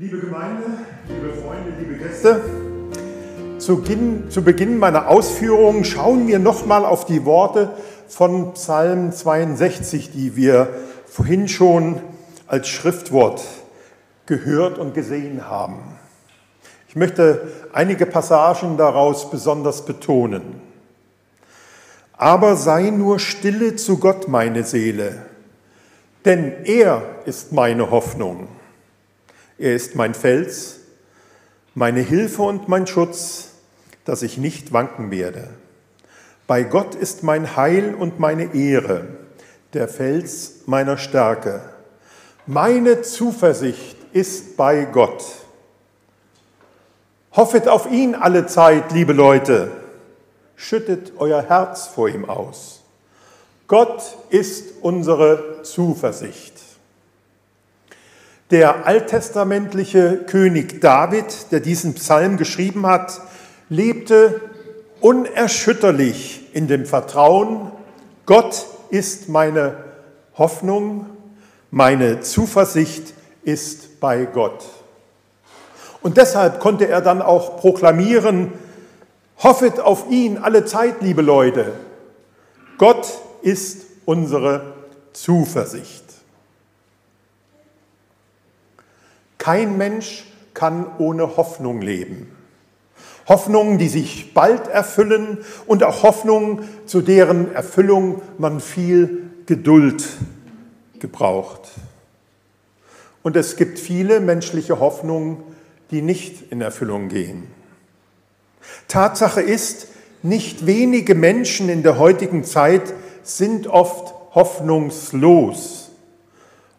Liebe Gemeinde, liebe Freunde, liebe Gäste, zu Beginn, zu Beginn meiner Ausführungen schauen wir nochmal auf die Worte von Psalm 62, die wir vorhin schon als Schriftwort gehört und gesehen haben. Ich möchte einige Passagen daraus besonders betonen. Aber sei nur stille zu Gott, meine Seele, denn er ist meine Hoffnung. Er ist mein Fels, meine Hilfe und mein Schutz, dass ich nicht wanken werde. Bei Gott ist mein Heil und meine Ehre, der Fels meiner Stärke. Meine Zuversicht ist bei Gott. Hoffet auf ihn alle Zeit, liebe Leute. Schüttet euer Herz vor ihm aus. Gott ist unsere Zuversicht. Der alttestamentliche König David, der diesen Psalm geschrieben hat, lebte unerschütterlich in dem Vertrauen, Gott ist meine Hoffnung, meine Zuversicht ist bei Gott. Und deshalb konnte er dann auch proklamieren, hoffet auf ihn alle Zeit, liebe Leute. Gott ist unsere Zuversicht. Kein Mensch kann ohne Hoffnung leben. Hoffnungen, die sich bald erfüllen und auch Hoffnungen, zu deren Erfüllung man viel Geduld gebraucht. Und es gibt viele menschliche Hoffnungen, die nicht in Erfüllung gehen. Tatsache ist, nicht wenige Menschen in der heutigen Zeit sind oft hoffnungslos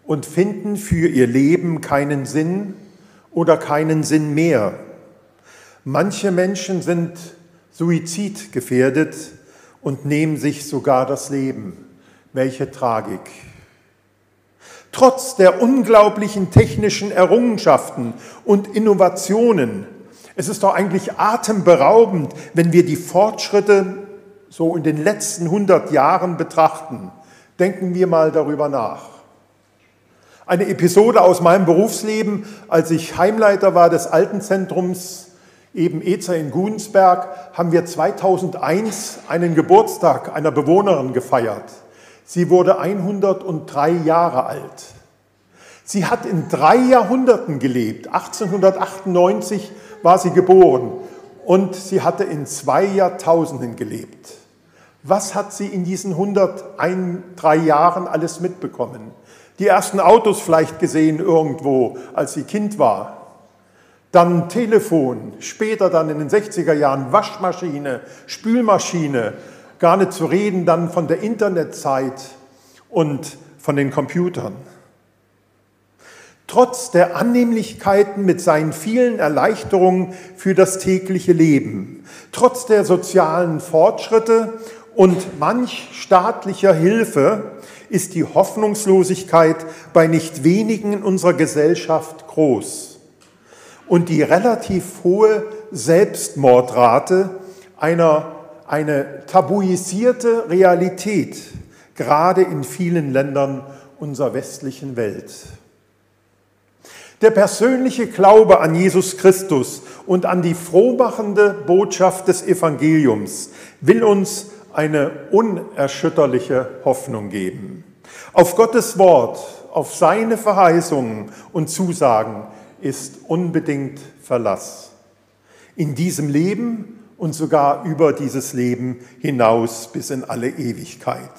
und finden für ihr Leben keinen Sinn oder keinen Sinn mehr. Manche Menschen sind suizidgefährdet und nehmen sich sogar das Leben. Welche Tragik. Trotz der unglaublichen technischen Errungenschaften und Innovationen, es ist doch eigentlich atemberaubend, wenn wir die Fortschritte so in den letzten 100 Jahren betrachten. Denken wir mal darüber nach. Eine Episode aus meinem Berufsleben, als ich Heimleiter war des Altenzentrums eben Ezer in Gunsberg, haben wir 2001 einen Geburtstag einer Bewohnerin gefeiert. Sie wurde 103 Jahre alt. Sie hat in drei Jahrhunderten gelebt. 1898 war sie geboren und sie hatte in zwei Jahrtausenden gelebt. Was hat sie in diesen 103 Jahren alles mitbekommen? Die ersten Autos vielleicht gesehen irgendwo, als sie Kind war. Dann Telefon, später dann in den 60er Jahren Waschmaschine, Spülmaschine, gar nicht zu reden dann von der Internetzeit und von den Computern. Trotz der Annehmlichkeiten mit seinen vielen Erleichterungen für das tägliche Leben, trotz der sozialen Fortschritte und manch staatlicher Hilfe ist die Hoffnungslosigkeit bei nicht wenigen in unserer Gesellschaft groß. Und die relativ hohe Selbstmordrate einer, eine tabuisierte Realität, gerade in vielen Ländern unserer westlichen Welt. Der persönliche Glaube an Jesus Christus und an die frohmachende Botschaft des Evangeliums will uns eine unerschütterliche Hoffnung geben. Auf Gottes Wort, auf seine Verheißungen und Zusagen ist unbedingt Verlass. In diesem Leben und sogar über dieses Leben hinaus bis in alle Ewigkeit.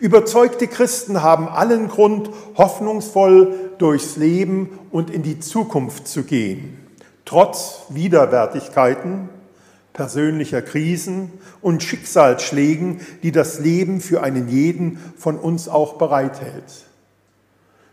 Überzeugte Christen haben allen Grund, hoffnungsvoll durchs Leben und in die Zukunft zu gehen, trotz Widerwärtigkeiten, persönlicher Krisen und Schicksalsschlägen, die das Leben für einen jeden von uns auch bereithält.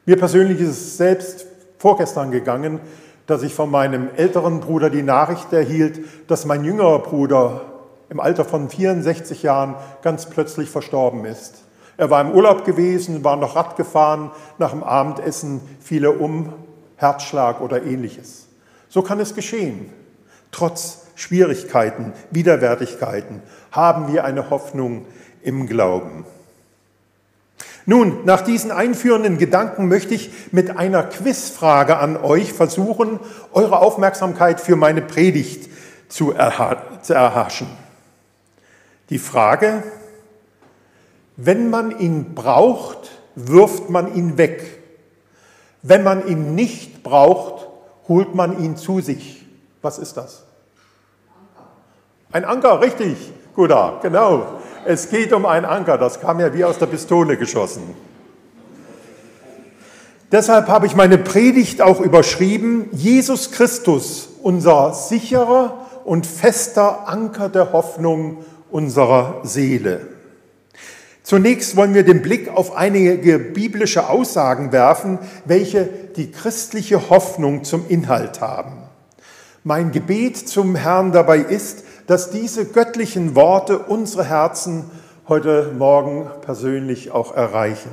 Mir persönlich ist es selbst vorgestern gegangen, dass ich von meinem älteren Bruder die Nachricht erhielt, dass mein jüngerer Bruder im Alter von 64 Jahren ganz plötzlich verstorben ist. Er war im Urlaub gewesen, war noch Rad gefahren, nach dem Abendessen fiel er um, Herzschlag oder ähnliches. So kann es geschehen, trotz Schwierigkeiten, Widerwärtigkeiten, haben wir eine Hoffnung im Glauben. Nun, nach diesen einführenden Gedanken möchte ich mit einer Quizfrage an euch versuchen, eure Aufmerksamkeit für meine Predigt zu, erhaschen. Die Frage, wenn man ihn braucht, wirft man ihn weg. Wenn man ihn nicht braucht, holt man ihn zu sich. Was ist das? Ein Anker, richtig. Guter, genau. Es geht um einen Anker. Das kam ja wie aus der Pistole geschossen. Deshalb habe ich meine Predigt auch überschrieben, Jesus Christus, unser sicherer und fester Anker der Hoffnung unserer Seele. Zunächst wollen wir den Blick auf einige biblische Aussagen werfen, welche die christliche Hoffnung zum Inhalt haben. Mein Gebet zum Herrn dabei ist, dass diese göttlichen Worte unsere Herzen heute Morgen persönlich auch erreichen.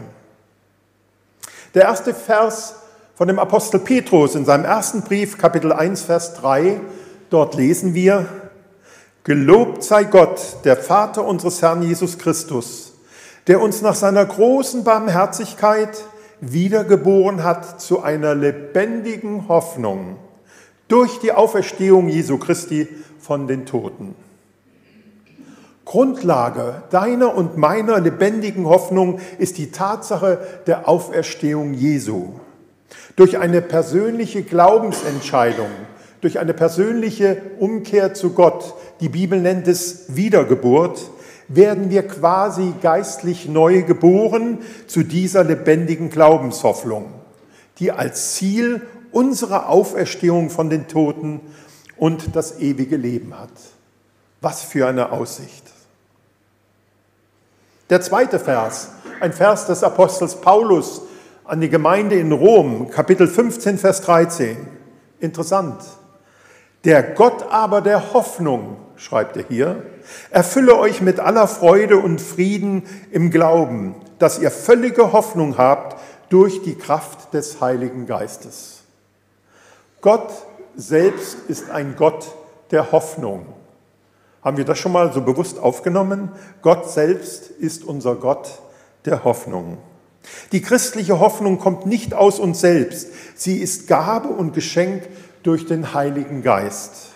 Der erste Vers von dem Apostel Petrus in seinem ersten Brief, Kapitel 1, Vers 3, dort lesen wir, Gelobt sei Gott, der Vater unseres Herrn Jesus Christus, der uns nach seiner großen Barmherzigkeit wiedergeboren hat zu einer lebendigen Hoffnung durch die Auferstehung Jesu Christi von den Toten. Grundlage deiner und meiner lebendigen Hoffnung ist die Tatsache der Auferstehung Jesu. Durch eine persönliche Glaubensentscheidung, durch eine persönliche Umkehr zu Gott, die Bibel nennt es Wiedergeburt, werden wir quasi geistlich neu geboren zu dieser lebendigen Glaubenshoffnung, die als Ziel unsere Auferstehung von den Toten und das ewige Leben hat. Was für eine Aussicht. Der zweite Vers, ein Vers des Apostels Paulus an die Gemeinde in Rom, Kapitel 15, Vers 13. Interessant. Der Gott aber der Hoffnung, schreibt er hier, erfülle euch mit aller Freude und Frieden im Glauben, dass ihr völlige Hoffnung habt durch die Kraft des Heiligen Geistes. Gott selbst ist ein Gott der Hoffnung. Haben wir das schon mal so bewusst aufgenommen? Gott selbst ist unser Gott der Hoffnung. Die christliche Hoffnung kommt nicht aus uns selbst. Sie ist Gabe und Geschenk durch den Heiligen Geist.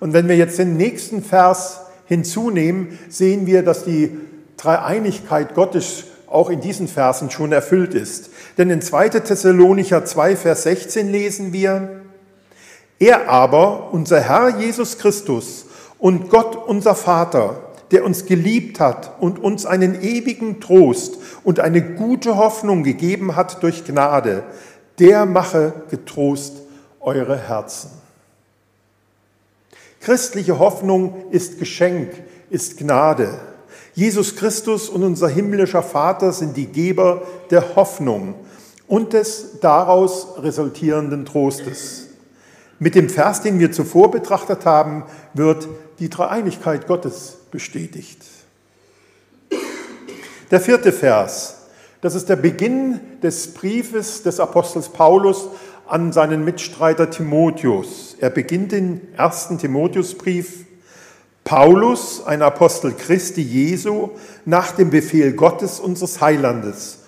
Und wenn wir jetzt den nächsten Vers hinzunehmen, sehen wir, dass die Dreieinigkeit Gottes auch in diesen Versen schon erfüllt ist. Denn in 2. Thessalonicher 2, Vers 16 lesen wir, er aber, unser Herr Jesus Christus und Gott unser Vater, der uns geliebt hat und uns einen ewigen Trost und eine gute Hoffnung gegeben hat durch Gnade, der mache getrost eure Herzen. Christliche Hoffnung ist Geschenk, ist Gnade. Jesus Christus und unser himmlischer Vater sind die Geber der Hoffnung und des daraus resultierenden Trostes. Mit dem Vers, den wir zuvor betrachtet haben, wird die Dreieinigkeit Gottes bestätigt. Der vierte Vers, das ist der Beginn des Briefes des Apostels Paulus an seinen Mitstreiter Timotheus. Er beginnt den ersten Timotheusbrief. Paulus, ein Apostel Christi Jesu, nach dem Befehl Gottes unseres Heilandes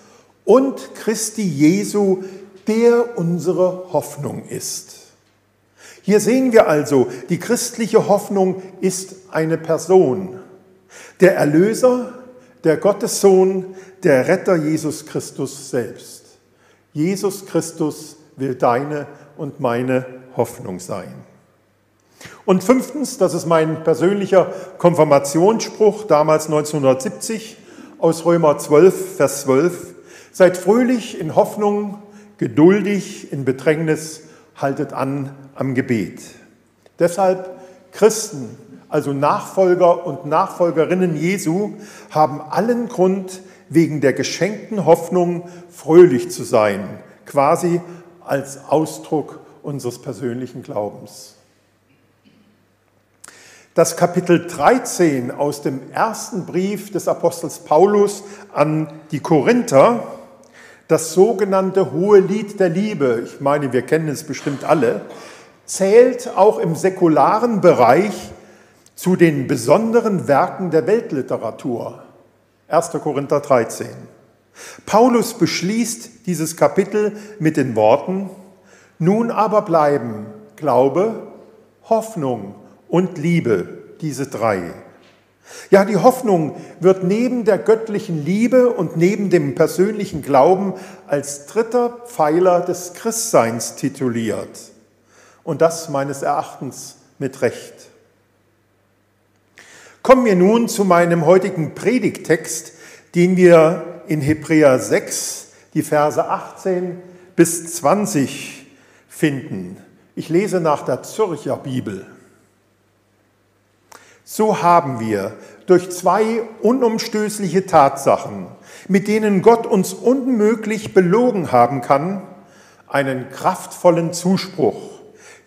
und Christi Jesu, der unsere Hoffnung ist. Hier sehen wir also, die christliche Hoffnung ist eine Person. Der Erlöser, der Gottessohn, der Retter Jesus Christus selbst. Jesus Christus will deine und meine Hoffnung sein. Und fünftens, das ist mein persönlicher Konfirmationsspruch damals 1970 aus Römer 12, Vers 12. Seid fröhlich in Hoffnung, geduldig in Bedrängnis, haltet an am Gebet. Deshalb Christen, also Nachfolger und Nachfolgerinnen Jesu, haben allen Grund, wegen der geschenkten Hoffnung fröhlich zu sein, quasi als Ausdruck unseres persönlichen Glaubens. Das Kapitel 13 aus dem ersten Brief des Apostels Paulus an die Korinther das sogenannte Hohe Lied der Liebe, ich meine, wir kennen es bestimmt alle, zählt auch im säkularen Bereich zu den besonderen Werken der Weltliteratur. 1. Korinther 13. Paulus beschließt dieses Kapitel mit den Worten, nun aber bleiben Glaube, Hoffnung und Liebe, diese drei. Ja, die Hoffnung wird neben der göttlichen Liebe und neben dem persönlichen Glauben als dritter Pfeiler des Christseins tituliert. Und das meines Erachtens mit Recht. Kommen wir nun zu meinem heutigen Predigtext, den wir in Hebräer 6, die Verse 18 bis 20 finden. Ich lese nach der Zürcher Bibel. So haben wir durch zwei unumstößliche Tatsachen, mit denen Gott uns unmöglich belogen haben kann, einen kraftvollen Zuspruch.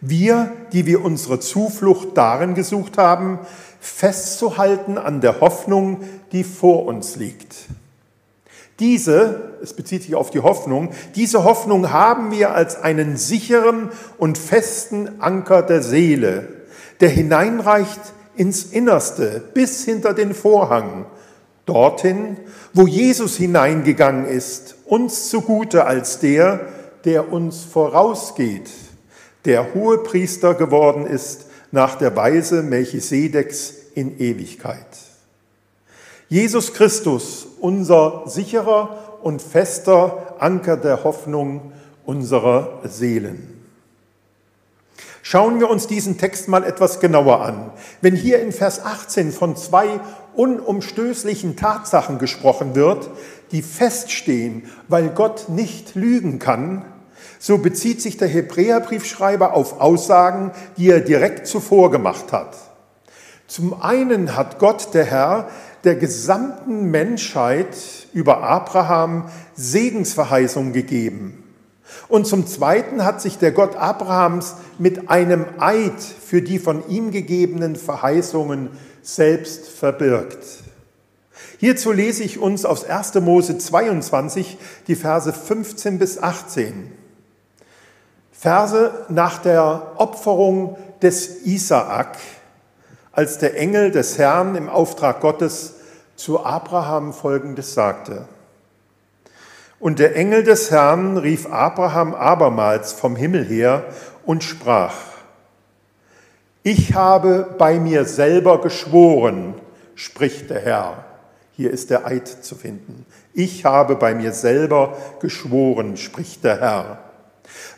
Wir, die wir unsere Zuflucht darin gesucht haben, festzuhalten an der Hoffnung, die vor uns liegt. Diese, es bezieht sich auf die Hoffnung, diese Hoffnung haben wir als einen sicheren und festen Anker der Seele, der hineinreicht ins Innerste, bis hinter den Vorhang, dorthin, wo Jesus hineingegangen ist, uns zugute als der, der uns vorausgeht, der hohe Priester geworden ist nach der Weise Melchisedeks in Ewigkeit. Jesus Christus, unser sicherer und fester Anker der Hoffnung unserer Seelen. Schauen wir uns diesen Text mal etwas genauer an. Wenn hier in Vers 18 von zwei unumstößlichen Tatsachen gesprochen wird, die feststehen, weil Gott nicht lügen kann, so bezieht sich der Hebräerbriefschreiber auf Aussagen, die er direkt zuvor gemacht hat. Zum einen hat Gott, der Herr, der gesamten Menschheit über Abraham Segensverheißung gegeben. Und zum Zweiten hat sich der Gott Abrahams mit einem Eid für die von ihm gegebenen Verheißungen selbst verbirgt. Hierzu lese ich uns aus 1. Mose 22 die Verse 15 bis 18. Verse nach der Opferung des Isaak, als der Engel des Herrn im Auftrag Gottes zu Abraham folgendes sagte. Und der Engel des Herrn rief Abraham abermals vom Himmel her und sprach, ich habe bei mir selber geschworen, spricht der Herr. Hier ist der Eid zu finden. Ich habe bei mir selber geschworen, spricht der Herr.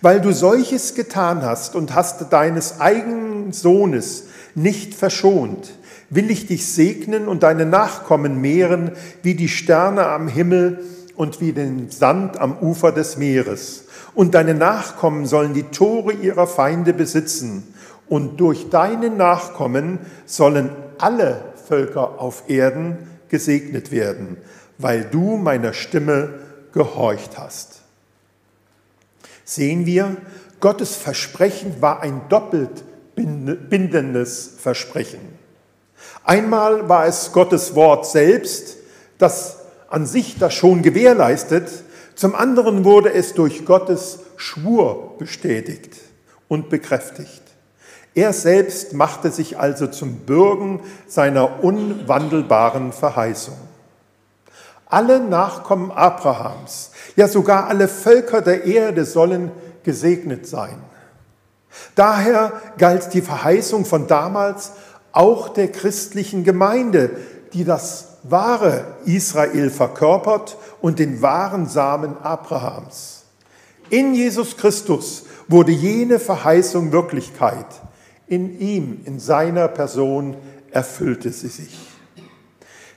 Weil du solches getan hast und hast deines eigenen Sohnes nicht verschont, will ich dich segnen und deine Nachkommen mehren wie die Sterne am Himmel und wie den Sand am Ufer des Meeres. Und deine Nachkommen sollen die Tore ihrer Feinde besitzen. Und durch deine Nachkommen sollen alle Völker auf Erden gesegnet werden, weil du meiner Stimme gehorcht hast. Sehen wir, Gottes Versprechen war ein doppelt bindendes Versprechen. Einmal war es Gottes Wort selbst, das an sich das schon gewährleistet, zum anderen wurde es durch Gottes Schwur bestätigt und bekräftigt. Er selbst machte sich also zum Bürgen seiner unwandelbaren Verheißung. Alle Nachkommen Abrahams, ja sogar alle Völker der Erde sollen gesegnet sein. Daher galt die Verheißung von damals auch der christlichen Gemeinde, die das wahre Israel verkörpert und den wahren Samen Abrahams. In Jesus Christus wurde jene Verheißung Wirklichkeit. In ihm, in seiner Person erfüllte sie sich.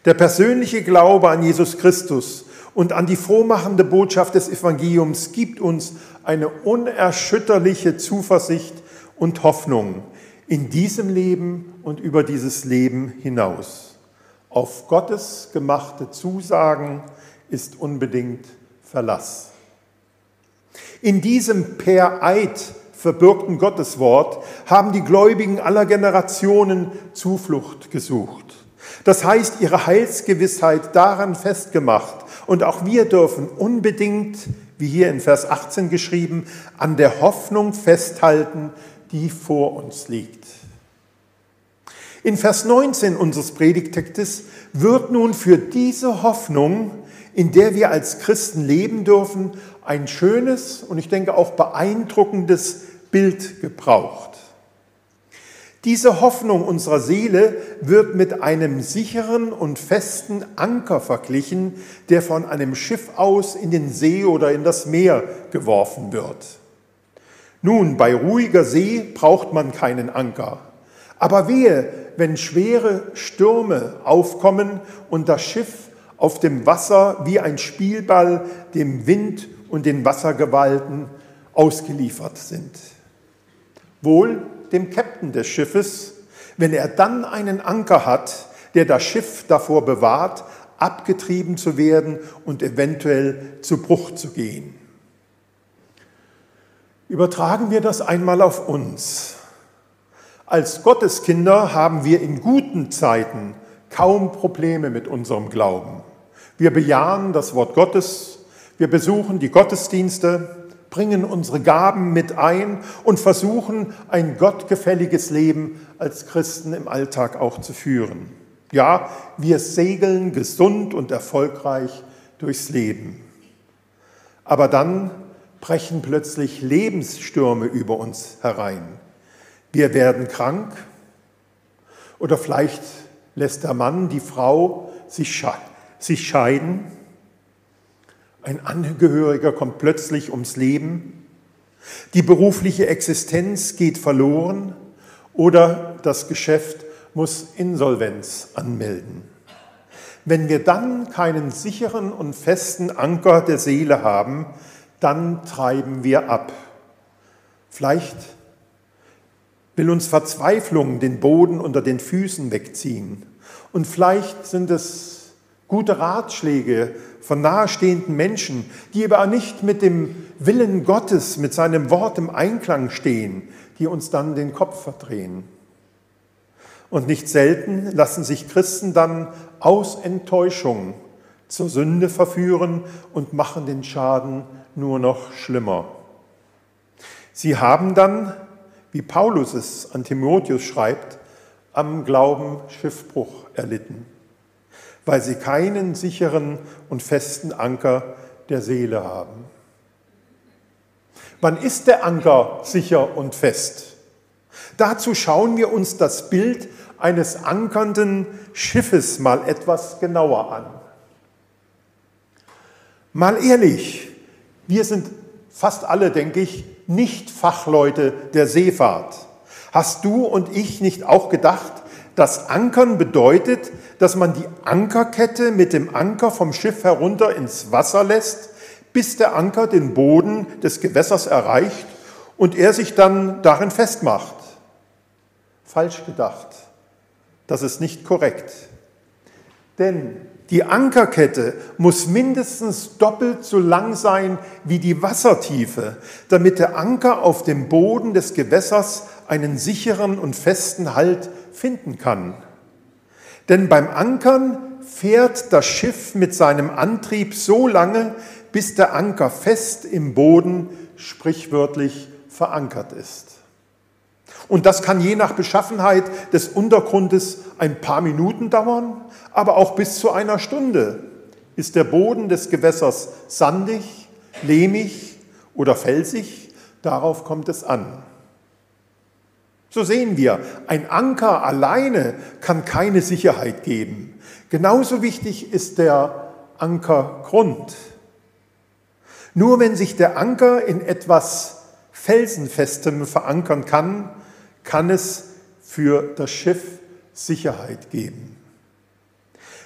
Der persönliche Glaube an Jesus Christus und an die frohmachende Botschaft des Evangeliums gibt uns eine unerschütterliche Zuversicht und Hoffnung in diesem Leben und über dieses Leben hinaus. Auf Gottes gemachte Zusagen ist unbedingt Verlass. In diesem per Eid verbürgten Gotteswort haben die Gläubigen aller Generationen Zuflucht gesucht. Das heißt, ihre Heilsgewissheit daran festgemacht. Und auch wir dürfen unbedingt, wie hier in Vers 18 geschrieben, an der Hoffnung festhalten, die vor uns liegt. In Vers 19 unseres Predigtextes wird nun für diese Hoffnung in der wir als Christen leben dürfen, ein schönes und ich denke auch beeindruckendes Bild gebraucht. Diese Hoffnung unserer Seele wird mit einem sicheren und festen Anker verglichen, der von einem Schiff aus in den See oder in das Meer geworfen wird. Nun, bei ruhiger See braucht man keinen Anker. Aber wehe, wenn schwere Stürme aufkommen und das Schiff auf dem Wasser wie ein Spielball dem Wind und den Wassergewalten ausgeliefert sind. Wohl dem Käpt'n des Schiffes, wenn er dann einen Anker hat, der das Schiff davor bewahrt, abgetrieben zu werden und eventuell zu Bruch zu gehen. Übertragen wir das einmal auf uns. Als Gotteskinder haben wir in guten Zeiten kaum Probleme mit unserem Glauben. Wir bejahen das Wort Gottes, wir besuchen die Gottesdienste, bringen unsere Gaben mit ein und versuchen, ein gottgefälliges Leben als Christen im Alltag auch zu führen. Ja, wir segeln gesund und erfolgreich durchs Leben. Aber dann brechen plötzlich Lebensstürme über uns herein. Wir werden krank oder vielleicht lässt der Mann die Frau sich scheiden ein Angehöriger kommt plötzlich ums Leben, die berufliche Existenz geht verloren oder das Geschäft muss Insolvenz anmelden. Wenn wir dann keinen sicheren und festen Anker der Seele haben, dann treiben wir ab. Vielleicht will uns Verzweiflung den Boden unter den Füßen wegziehen. Und vielleicht sind es gute Ratschläge von nahestehenden Menschen, die aber nicht mit dem Willen Gottes, mit seinem Wort im Einklang stehen, die uns dann den Kopf verdrehen. Und nicht selten lassen sich Christen dann aus Enttäuschung zur Sünde verführen und machen den Schaden nur noch schlimmer. Sie haben dann, wie Paulus es an Timotheus schreibt, am Glauben Schiffbruch erlitten weil sie keinen sicheren und festen Anker der Seele haben. Wann ist der Anker sicher und fest? Dazu schauen wir uns das Bild eines ankernden Schiffes mal etwas genauer an. Mal ehrlich, wir sind fast alle, denke ich, nicht Fachleute der Seefahrt. Hast du und ich nicht auch gedacht, dass Ankern bedeutet, dass man die Ankerkette mit dem Anker vom Schiff herunter ins Wasser lässt, bis der Anker den Boden des Gewässers erreicht und er sich dann darin festmacht. Falsch gedacht. Das ist nicht korrekt. Denn die Ankerkette muss mindestens doppelt so lang sein wie die Wassertiefe, damit der Anker auf dem Boden des Gewässers einen sicheren und festen Halt finden kann. Denn beim Ankern fährt das Schiff mit seinem Antrieb so lange, bis der Anker fest im Boden, sprichwörtlich verankert ist. Und das kann je nach Beschaffenheit des Untergrundes ein paar Minuten dauern, aber auch bis zu einer Stunde. Ist der Boden des Gewässers sandig, lehmig oder felsig? Darauf kommt es an. So sehen wir, ein Anker alleine kann keine Sicherheit geben. Genauso wichtig ist der Ankergrund. Nur wenn sich der Anker in etwas Felsenfestem verankern kann, kann es für das Schiff Sicherheit geben.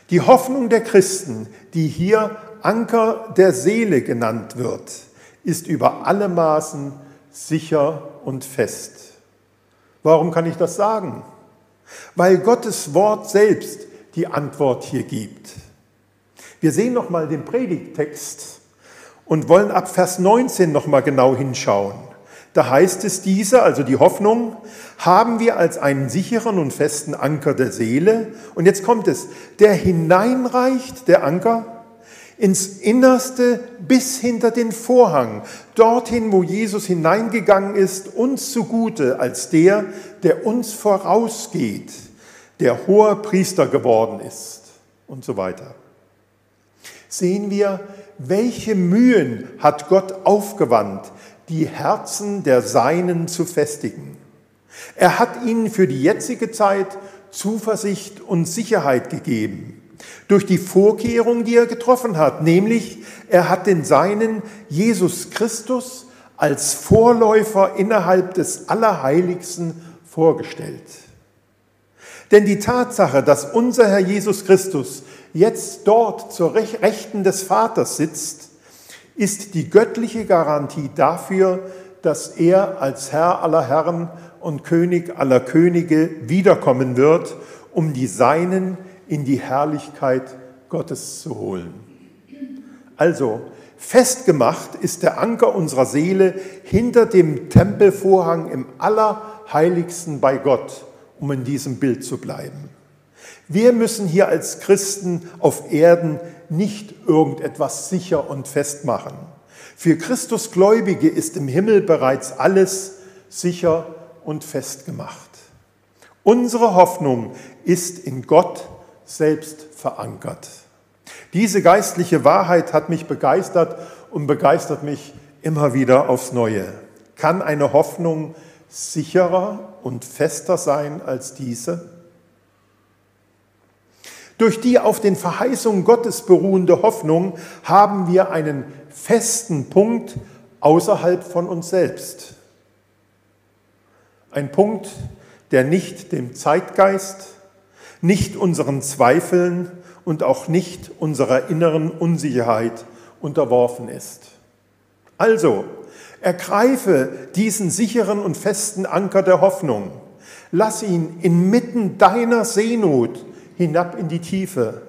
Die Hoffnung der Christen, die hier Anker der Seele genannt wird, ist über alle Maßen sicher und fest. Warum kann ich das sagen? Weil Gottes Wort selbst die Antwort hier gibt. Wir sehen noch mal den Predigttext und wollen ab Vers 19 noch mal genau hinschauen. Da heißt es diese, also die Hoffnung, haben wir als einen sicheren und festen Anker der Seele. Und jetzt kommt es, der hineinreicht, der Anker, ins Innerste bis hinter den Vorhang, dorthin, wo Jesus hineingegangen ist, uns zugute als der, der uns vorausgeht, der hoher Priester geworden ist und so weiter. sehen wir, welche Mühen hat Gott aufgewandt, die Herzen der Seinen zu festigen. Er hat ihnen für die jetzige Zeit Zuversicht und Sicherheit gegeben. Durch die Vorkehrung, die er getroffen hat, nämlich er hat den Seinen Jesus Christus als Vorläufer innerhalb des Allerheiligsten vorgestellt. Denn die Tatsache, dass unser Herr Jesus Christus jetzt dort zur Rechten des Vaters sitzt, ist die göttliche Garantie dafür, dass er als Herr aller Herren und König aller Könige wiederkommen wird, um die Seinen in die Herrlichkeit Gottes zu holen. Also, festgemacht ist der Anker unserer Seele hinter dem Tempelvorhang im Allerheiligsten bei Gott, um in diesem Bild zu bleiben. Wir müssen hier als Christen auf Erden nicht irgendetwas sicher und fest machen. Für Christusgläubige ist im Himmel bereits alles sicher und fest gemacht. Unsere Hoffnung ist in Gott selbst verankert. Diese geistliche Wahrheit hat mich begeistert und begeistert mich immer wieder aufs Neue. Kann eine Hoffnung sicherer und fester sein als diese? Durch die auf den Verheißungen Gottes beruhende Hoffnung haben wir einen festen Punkt außerhalb von uns selbst. Ein Punkt, der nicht dem Zeitgeist, nicht unseren Zweifeln und auch nicht unserer inneren Unsicherheit unterworfen ist. Also, ergreife diesen sicheren und festen Anker der Hoffnung. Lass ihn inmitten deiner Seenot hinab in die Tiefe.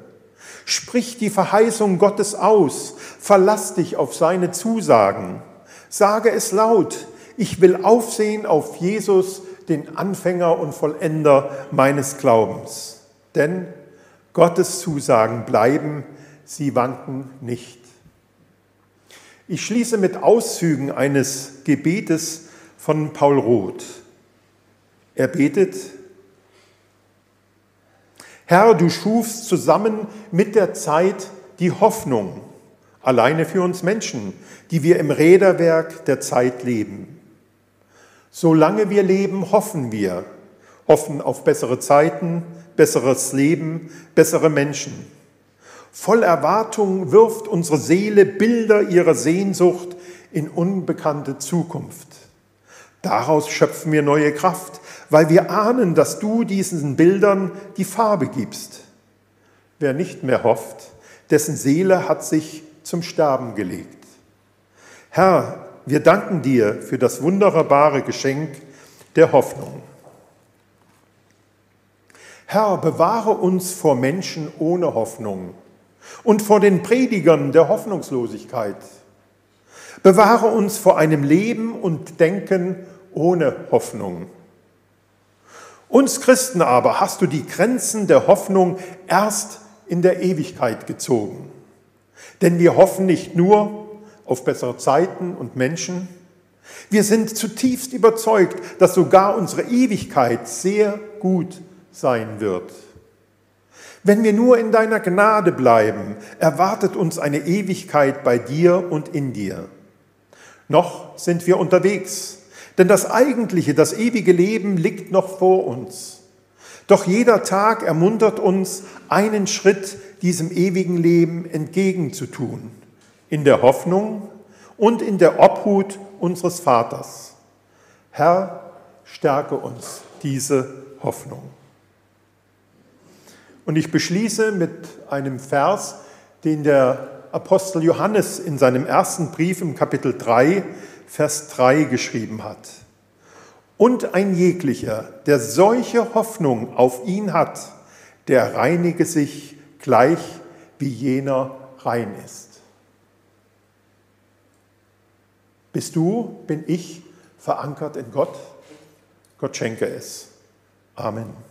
Sprich die Verheißung Gottes aus. Verlass dich auf seine Zusagen. Sage es laut. Ich will aufsehen auf Jesus, den Anfänger und Vollender meines Glaubens. Denn Gottes Zusagen bleiben, sie wanken nicht. Ich schließe mit Auszügen eines Gebetes von Paul Roth. Er betet, Herr, du schufst zusammen mit der Zeit die Hoffnung, alleine für uns Menschen, die wir im Räderwerk der Zeit leben. Solange wir leben, hoffen wir, hoffen auf bessere Zeiten, besseres Leben, bessere Menschen. Voll Erwartung wirft unsere Seele Bilder ihrer Sehnsucht in unbekannte Zukunft. Daraus schöpfen wir neue Kraft, weil wir ahnen, dass du diesen Bildern die Farbe gibst. Wer nicht mehr hofft, dessen Seele hat sich zum Sterben gelegt. Herr, wir danken dir für das wunderbare Geschenk der Hoffnung. Herr, bewahre uns vor Menschen ohne Hoffnung und vor den Predigern der Hoffnungslosigkeit. Bewahre uns vor einem Leben und Denken ohne Hoffnung. Uns Christen aber hast du die Grenzen der Hoffnung erst in der Ewigkeit gezogen. Denn wir hoffen nicht nur auf bessere Zeiten und Menschen, wir sind zutiefst überzeugt, dass sogar unsere Ewigkeit sehr gut sein wird. Wenn wir nur in deiner Gnade bleiben, erwartet uns eine Ewigkeit bei dir und in dir. Noch sind wir unterwegs, denn das eigentliche, das ewige Leben liegt noch vor uns. Doch jeder Tag ermuntert uns, einen Schritt diesem ewigen Leben entgegenzutun, in der Hoffnung und in der Obhut unseres Vaters. Herr, stärke uns diese Hoffnung. Und ich beschließe mit einem Vers, den der Apostel Johannes in seinem ersten Brief im Kapitel 3 Vers 3 geschrieben hat. Und ein jeglicher, der solche Hoffnung auf ihn hat, der reinige sich gleich wie jener rein ist. Bist du, bin ich verankert in Gott? Gott schenke es. Amen.